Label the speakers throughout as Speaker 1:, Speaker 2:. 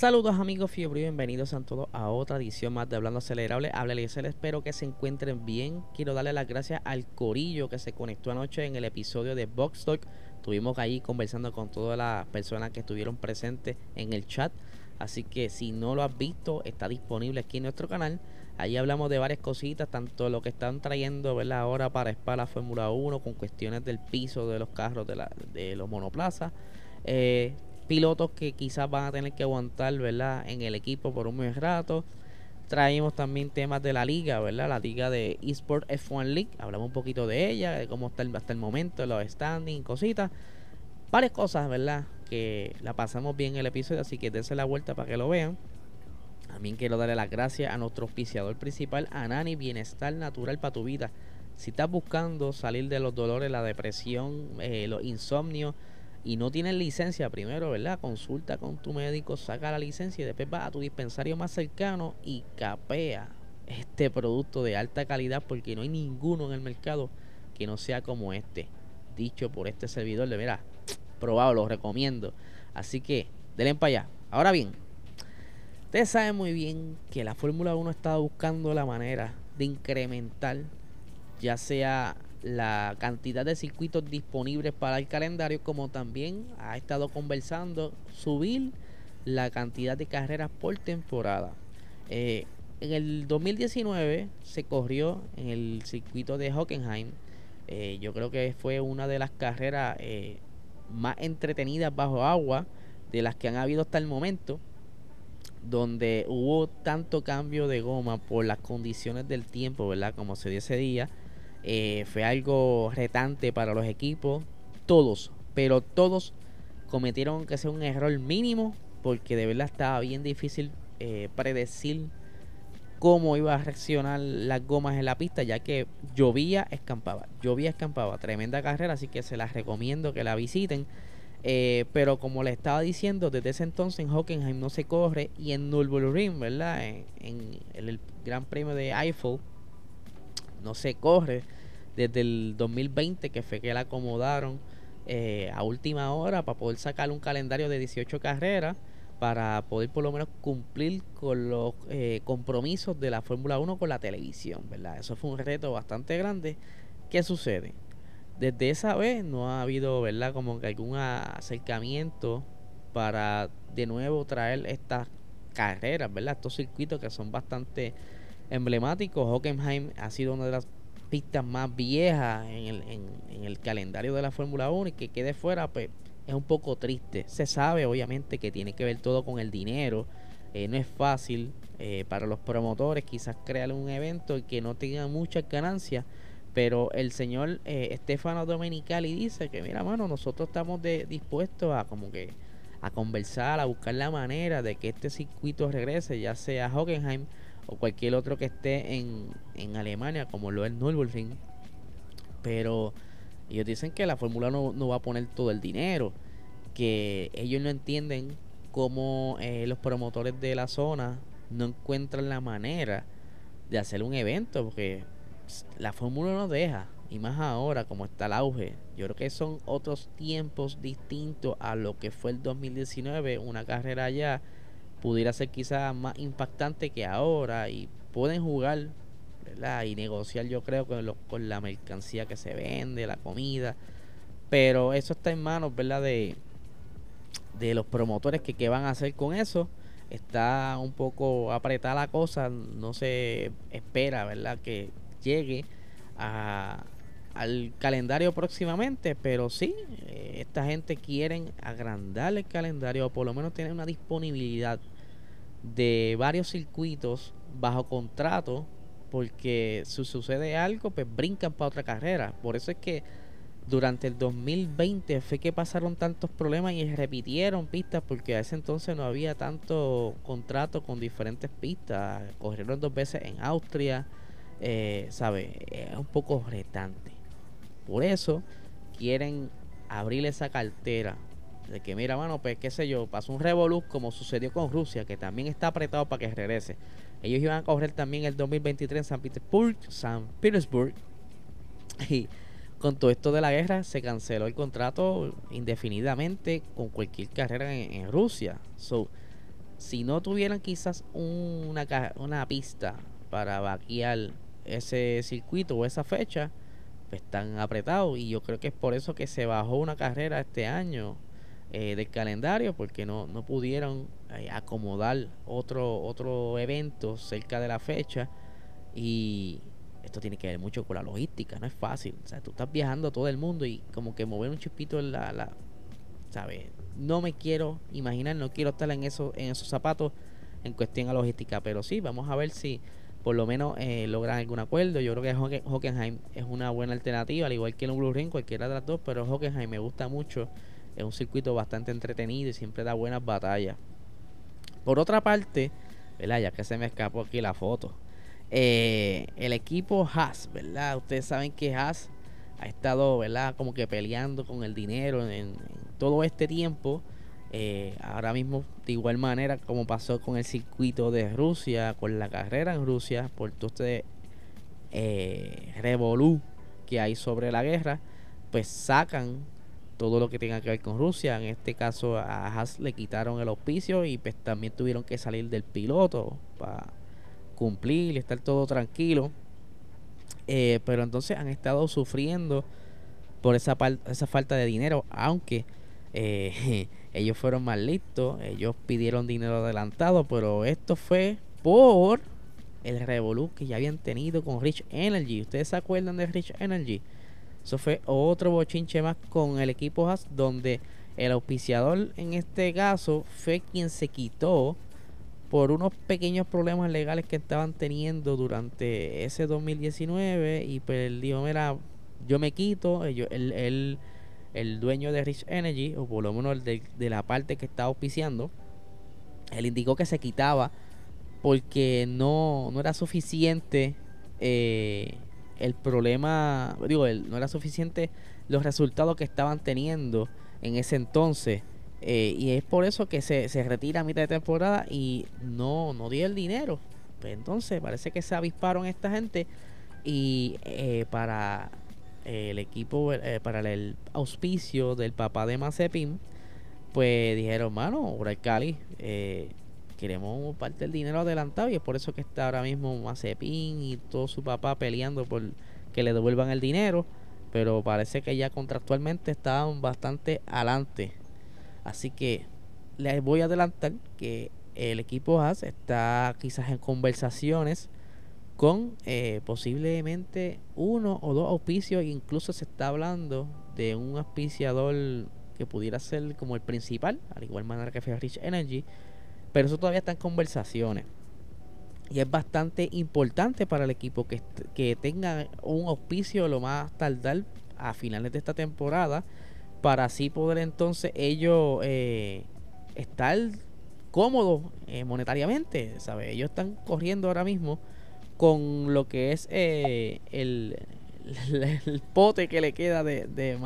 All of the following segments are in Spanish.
Speaker 1: Saludos amigos fiebre y bienvenidos a todos a otra edición más de Hablando Acelerable. Habla Eliezer, espero que se encuentren bien. Quiero darle las gracias al Corillo que se conectó anoche en el episodio de Box Talk. Estuvimos ahí conversando con todas las personas que estuvieron presentes en el chat. Así que si no lo has visto, está disponible aquí en nuestro canal. Ahí hablamos de varias cositas, tanto lo que están trayendo ¿verdad? ahora para Spa la Fórmula 1 con cuestiones del piso de los carros de, la, de los monoplazas. Eh, pilotos que quizás van a tener que aguantar, ¿verdad? En el equipo por un buen rato. Traemos también temas de la liga, ¿verdad? La liga de eSport F1 League. Hablamos un poquito de ella, de cómo está hasta el momento, los standings, cositas. Varias cosas, ¿verdad? Que la pasamos bien en el episodio, así que dense la vuelta para que lo vean. También quiero darle las gracias a nuestro auspiciador principal, Anani Bienestar Natural para tu vida. Si estás buscando salir de los dolores, la depresión, eh, los insomnios, y no tienes licencia, primero, ¿verdad? Consulta con tu médico, saca la licencia y después va a tu dispensario más cercano y capea este producto de alta calidad porque no hay ninguno en el mercado que no sea como este. Dicho por este servidor de, mira, probado, lo recomiendo. Así que, denle para allá. Ahora bien, ustedes saben muy bien que la Fórmula 1 está buscando la manera de incrementar, ya sea la cantidad de circuitos disponibles para el calendario, como también ha estado conversando subir la cantidad de carreras por temporada. Eh, en el 2019 se corrió en el circuito de Hockenheim. Eh, yo creo que fue una de las carreras eh, más entretenidas bajo agua de las que han habido hasta el momento donde hubo tanto cambio de goma por las condiciones del tiempo, ¿verdad? Como se dio ese día, eh, fue algo retante para los equipos, todos, pero todos cometieron que sea un error mínimo porque de verdad estaba bien difícil eh, predecir cómo iba a reaccionar las gomas en la pista ya que llovía, escampaba, llovía, escampaba, tremenda carrera, así que se las recomiendo que la visiten. Eh, pero como le estaba diciendo, desde ese entonces en Hockenheim no se corre y en Nürburgring, ¿verdad? En, en el Gran Premio de Eiffel no se corre desde el 2020 que fue que la acomodaron eh, a última hora para poder sacar un calendario de 18 carreras para poder por lo menos cumplir con los eh, compromisos de la Fórmula 1 con la televisión, ¿verdad? Eso fue un reto bastante grande. ¿Qué sucede? Desde esa vez no ha habido, ¿verdad? Como que algún acercamiento para de nuevo traer estas carreras, ¿verdad? Estos circuitos que son bastante emblemático. Hockenheim ha sido una de las pistas más viejas en el, en, el calendario de la Fórmula 1 y que quede fuera, pues es un poco triste. Se sabe, obviamente, que tiene que ver todo con el dinero. Eh, no es fácil eh, para los promotores quizás crear un evento y que no tenga muchas ganancias. Pero el señor eh, Stefano Domenicali dice que, mira, mano, nosotros estamos dispuestos a como que a conversar, a buscar la manera de que este circuito regrese, ya sea Hockenheim o cualquier otro que esté en, en Alemania, como lo es Nürburgring. Pero ellos dicen que la Fórmula no, no va a poner todo el dinero, que ellos no entienden cómo eh, los promotores de la zona no encuentran la manera de hacer un evento, porque la Fórmula no deja, y más ahora como está el auge. Yo creo que son otros tiempos distintos a lo que fue el 2019, una carrera allá pudiera ser quizás más impactante que ahora y pueden jugar ¿verdad? y negociar yo creo con, con la mercancía que se vende, la comida, pero eso está en manos ¿verdad? De, de los promotores que qué van a hacer con eso. Está un poco apretada la cosa, no se espera ¿verdad? que llegue a, al calendario próximamente, pero sí, eh, esta gente quieren agrandar el calendario o por lo menos tener una disponibilidad de varios circuitos bajo contrato porque si sucede algo pues brincan para otra carrera por eso es que durante el 2020 fue que pasaron tantos problemas y repitieron pistas porque a ese entonces no había tanto contrato con diferentes pistas. Corrieron dos veces en Austria, eh, ¿sabe? Es un poco retante. Por eso quieren abrir esa cartera de que, mira, mano, pues qué sé yo, pasó un revolú como sucedió con Rusia, que también está apretado para que regrese. Ellos iban a correr también el 2023 en San Petersburg, San Petersburg. Y con todo esto de la guerra se canceló el contrato indefinidamente con cualquier carrera en, Rusia. So, si no tuvieran quizás una, una pista para vaquear ese circuito o esa fecha, pues están apretados. Y yo creo que es por eso que se bajó una carrera este año eh, del calendario, porque no, no pudieron eh, acomodar otro, otro evento cerca de la fecha. Y, esto tiene que ver mucho con la logística, no es fácil. O sea, tú estás viajando a todo el mundo y como que mover un chispito en la, la ¿sabes? No me quiero imaginar, no quiero estar en, eso, en esos zapatos en cuestión a logística, pero sí, vamos a ver si por lo menos eh, logran algún acuerdo. Yo creo que Hockenheim es una buena alternativa, al igual que el Blue Ring, cualquiera de las dos, pero Hockenheim me gusta mucho. Es un circuito bastante entretenido y siempre da buenas batallas. Por otra parte, ¿verdad? Ya que se me escapó aquí la foto. Eh, el equipo Haas, ¿verdad? Ustedes saben que Haas ha estado, ¿verdad? Como que peleando con el dinero en, todo este tiempo. Eh, ahora mismo, de igual manera como pasó con el circuito de Rusia, con la carrera en Rusia, por todo este eh, revolú que hay sobre la guerra, pues sacan todo lo que tenga que ver con Rusia. En este caso a Haas le quitaron el auspicio y pues también tuvieron que salir del piloto para cumplir y estar todo tranquilo. Eh, pero entonces han estado sufriendo por esa, esa falta de dinero, aunque eh, ellos fueron más listos, ellos pidieron dinero adelantado, pero esto fue por el revolú que ya habían tenido con Rich Energy. ¿Ustedes se acuerdan de Rich Energy? Eso fue otro bochinche más con el equipo Haas, donde el auspiciador en este caso fue quien se quitó por unos pequeños problemas legales que estaban teniendo durante ese 2019 y pues él dijo, mira, yo me quito, el, el, el dueño de Rich Energy, o por lo menos el de, la parte que estaba auspiciando, él indicó que se quitaba porque no, no era suficiente eh, el problema, digo, no era suficiente los resultados que estaban teniendo en ese entonces eh, y es por eso que se, se, retira a mitad de temporada y no, no dio el dinero. Pues entonces parece que se avisparon esta gente y eh, para el equipo, eh, para el auspicio del papá de Mazepin, pues dijeron, mano, Cali, queremos parte del dinero adelantado y es por eso que está ahora mismo Mazepin y todo su papá peleando por que le devuelvan el dinero, pero parece que ya contractualmente estaban bastante adelante Así que les voy a adelantar que el equipo Haas está quizás en conversaciones con eh, posiblemente uno o dos auspicios. Incluso se está hablando de un auspiciador que pudiera ser como el principal, al igual manera que fue Rich Energy. Pero eso todavía está en conversaciones. Y es bastante importante para el equipo que, que tenga un auspicio lo más tardar a finales de esta temporada para así poder entonces ellos eh, estar cómodos eh, monetariamente, ¿sabe? Ellos están corriendo ahora mismo con lo que es eh, el, el, pote que le queda de, de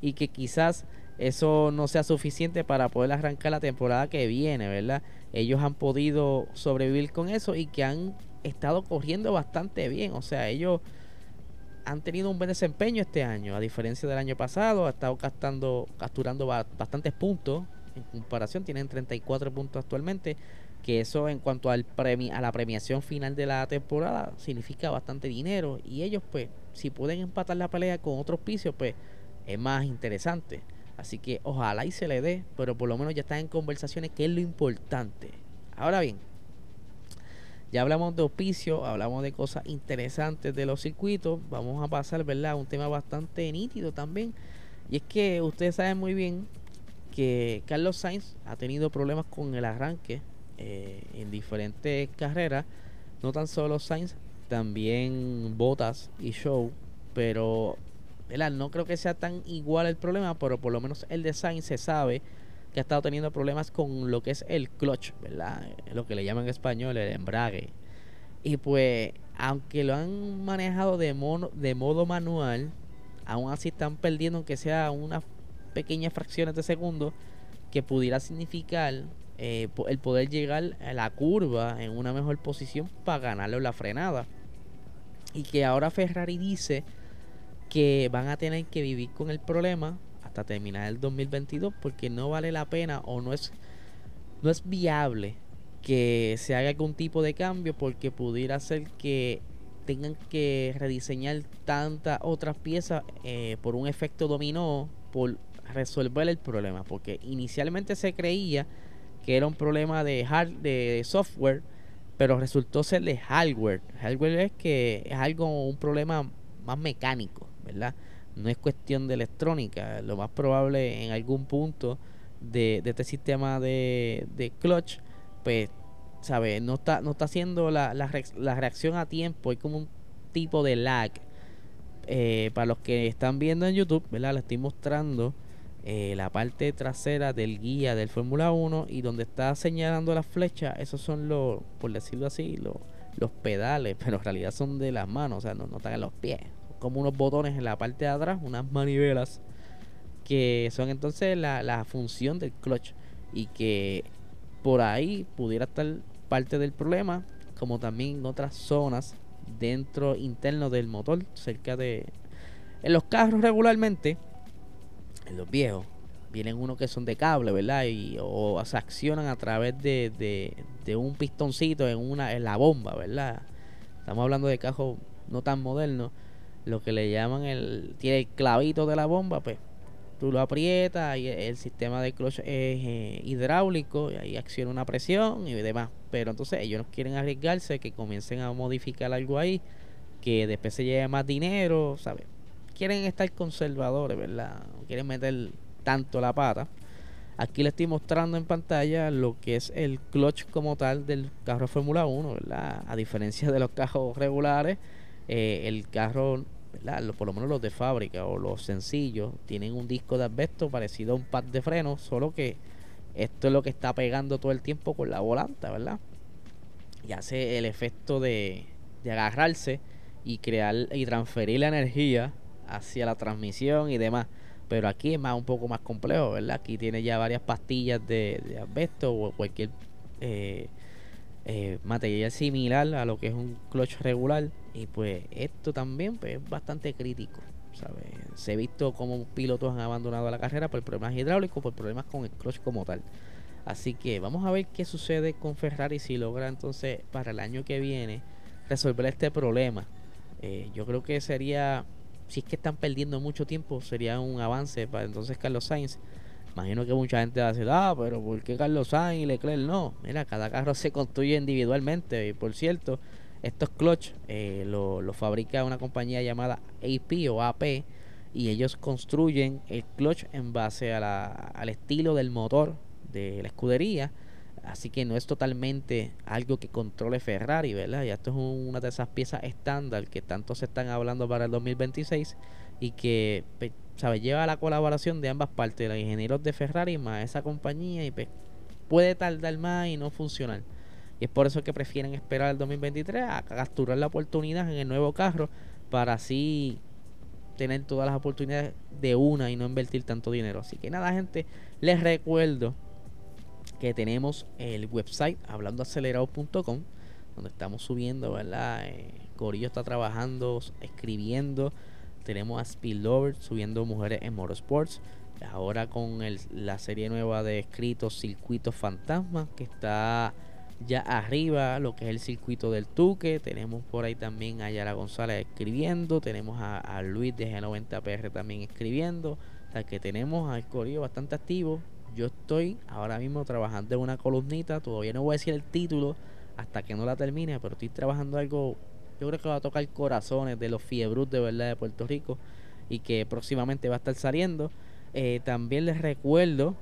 Speaker 1: y que quizás eso no sea suficiente para poder arrancar la temporada que viene, ¿verdad? Ellos han podido sobrevivir con eso y que han estado corriendo bastante bien, o sea, ellos han tenido un buen desempeño este año, a diferencia del año pasado, ha estado capturando bastantes puntos en comparación, tienen 34 puntos actualmente, que eso en cuanto al premi a la premiación final de la temporada significa bastante dinero y ellos pues si pueden empatar la pelea con otros picios pues es más interesante. Así que ojalá y se le dé, pero por lo menos ya están en conversaciones que es lo importante. Ahora bien, ya hablamos de auspicio, hablamos de cosas interesantes de los circuitos. Vamos a pasar, ¿verdad? Un tema bastante nítido también. Y es que ustedes saben muy bien que Carlos Sainz ha tenido problemas con el arranque eh, en diferentes carreras. No tan solo Sainz, también Botas y Show. Pero No creo que sea tan igual el problema, pero por lo menos el design se sabe que ha estado teniendo problemas con lo que es el clutch, ¿verdad? Lo que le llaman en español el embrague. Y pues, aunque lo han manejado de, modo manual, aún así están perdiendo, aunque sea unas pequeñas fracciones de segundo, que pudiera significar eh, el poder llegar a la curva en una mejor posición para ganarle la frenada. Y que ahora Ferrari dice que van a tener que vivir con el problema hasta terminar el 2022 porque no vale la pena o no es no es viable que se haga algún tipo de cambio porque pudiera ser que tengan que rediseñar tantas otras piezas eh, por un efecto dominó por resolver el problema. Porque inicialmente se creía que era un problema de hard de software pero resultó ser de hardware. Hardware es que es algo un problema más mecánico ¿verdad? No es cuestión de electrónica. Lo más probable en algún punto de, este sistema de, clutch, pues, ¿sabes? No está, no está haciendo la, la, reacción a tiempo. Hay como un tipo de lag. Eh, para los que están viendo en YouTube, ¿verdad? Le estoy mostrando eh, la parte trasera del guía del Fórmula 1 y donde está señalando la flecha, esos son los, por decirlo así, los, los pedales, pero en realidad son de las manos, o sea, no, no están en los pies como unos botones en la parte de atrás, unas manivelas que son entonces la, la función del clutch y que por ahí pudiera estar parte del problema, como también en otras zonas dentro interno del motor, cerca de... En los carros regularmente, en los viejos, vienen unos que son de cable, ¿verdad? Y, o se accionan a través de, de, de, un pistoncito en, una, en la bomba, ¿verdad? Estamos hablando de carros no tan modernos lo que le llaman el tiene el clavito de la bomba pues tú lo aprietas y el sistema de clutch es eh, hidráulico y ahí acciona una presión y demás. Pero entonces ellos no quieren arriesgarse que comiencen a modificar algo ahí que después se lleve más dinero sabes quieren estar conservadores verdad no quieren meter tanto la pata. Aquí le estoy mostrando en pantalla lo que es el clutch como tal del carro Fórmula 1 verdad a diferencia de los carros regulares eh, el carro, por lo menos los de fábrica o los sencillos, tienen un disco de asbesto parecido a un pad de freno, solo que esto es lo que está pegando todo el tiempo con la volanta, ¿verdad? Y hace el efecto de, de agarrarse y crear y transferir la energía hacia la transmisión y demás. Pero aquí es más un poco más complejo, ¿verdad? Aquí tiene ya varias pastillas de, de o cualquier eh, eh, material similar a lo que es un clutch regular. Y pues esto también pues, es bastante crítico se ha visto como pilotos han abandonado la carrera por problemas hidráulicos por problemas con el clutch como tal. Así que vamos a ver qué sucede con Ferrari si logra entonces para el año que viene resolver este problema. Eh, yo creo que sería si es que están perdiendo mucho tiempo sería un avance para entonces Carlos Sainz Imagino que mucha gente va a decir, ah, pero ¿por qué Carlos Sainz y Leclerc no? Mira, cada carro se construye individualmente. Y por cierto, estos clutch eh, lo, lo, fabrica una compañía llamada AP o AP y ellos construyen el clutch en base a la, al estilo del motor de la escudería. Así que no es totalmente algo que controle Ferrari, ¿verdad? Ya esto es una de esas piezas estándar que tanto se están hablando para el 2026 y que ¿sabe? lleva la colaboración de ambas partes, los ingenieros de Ferrari más esa compañía y pues, puede tardar más y no funcionar. Y es por eso que prefieren esperar el 2023 a capturar la oportunidad en el nuevo carro para así tener todas las oportunidades de una y no invertir tanto dinero. Así que nada, gente, les recuerdo que tenemos el website hablandoacelerado.com donde estamos subiendo, ¿verdad? Eh, Corillo está trabajando, escribiendo tenemos a Spillover subiendo mujeres en motorsports. Ahora con la serie nueva de escritos Circuitos Fantasma, que está ya arriba, lo que es el circuito del Tuque. Tenemos por ahí también a Yara González escribiendo. Tenemos a, Luis de G90PR también escribiendo. O sea que tenemos al Corillo bastante activo. Yo estoy ahora mismo trabajando en una columnita. Todavía no voy a decir el título hasta que no la termine, pero estoy trabajando algo yo creo que va a tocar corazones de los fiebrus de verdad de Puerto Rico y que próximamente va a estar saliendo. Eh, también les recuerdo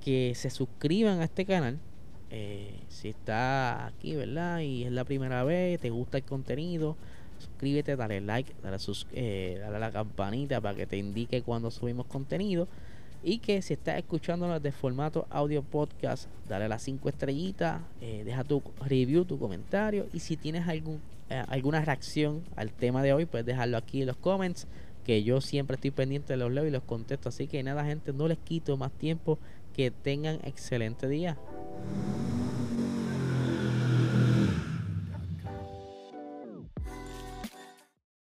Speaker 1: que se suscriban a este canal. Eh, si está aquí, ¿verdad? Y es la primera vez, te gusta el contenido, suscríbete, dale like, dale, sus, eh, dale a la campanita para que te indique cuando subimos contenido. Y que si estás escuchándonos de formato audio podcast, dale las 5 estrellitas, deja tu review, tu comentario. Y si tienes algún, eh, alguna reacción al tema de hoy, puedes dejarlo aquí en los comments. Que yo siempre estoy pendiente de los leo y los contesto. Así que nada, gente, no les quito más tiempo. Que tengan excelente día.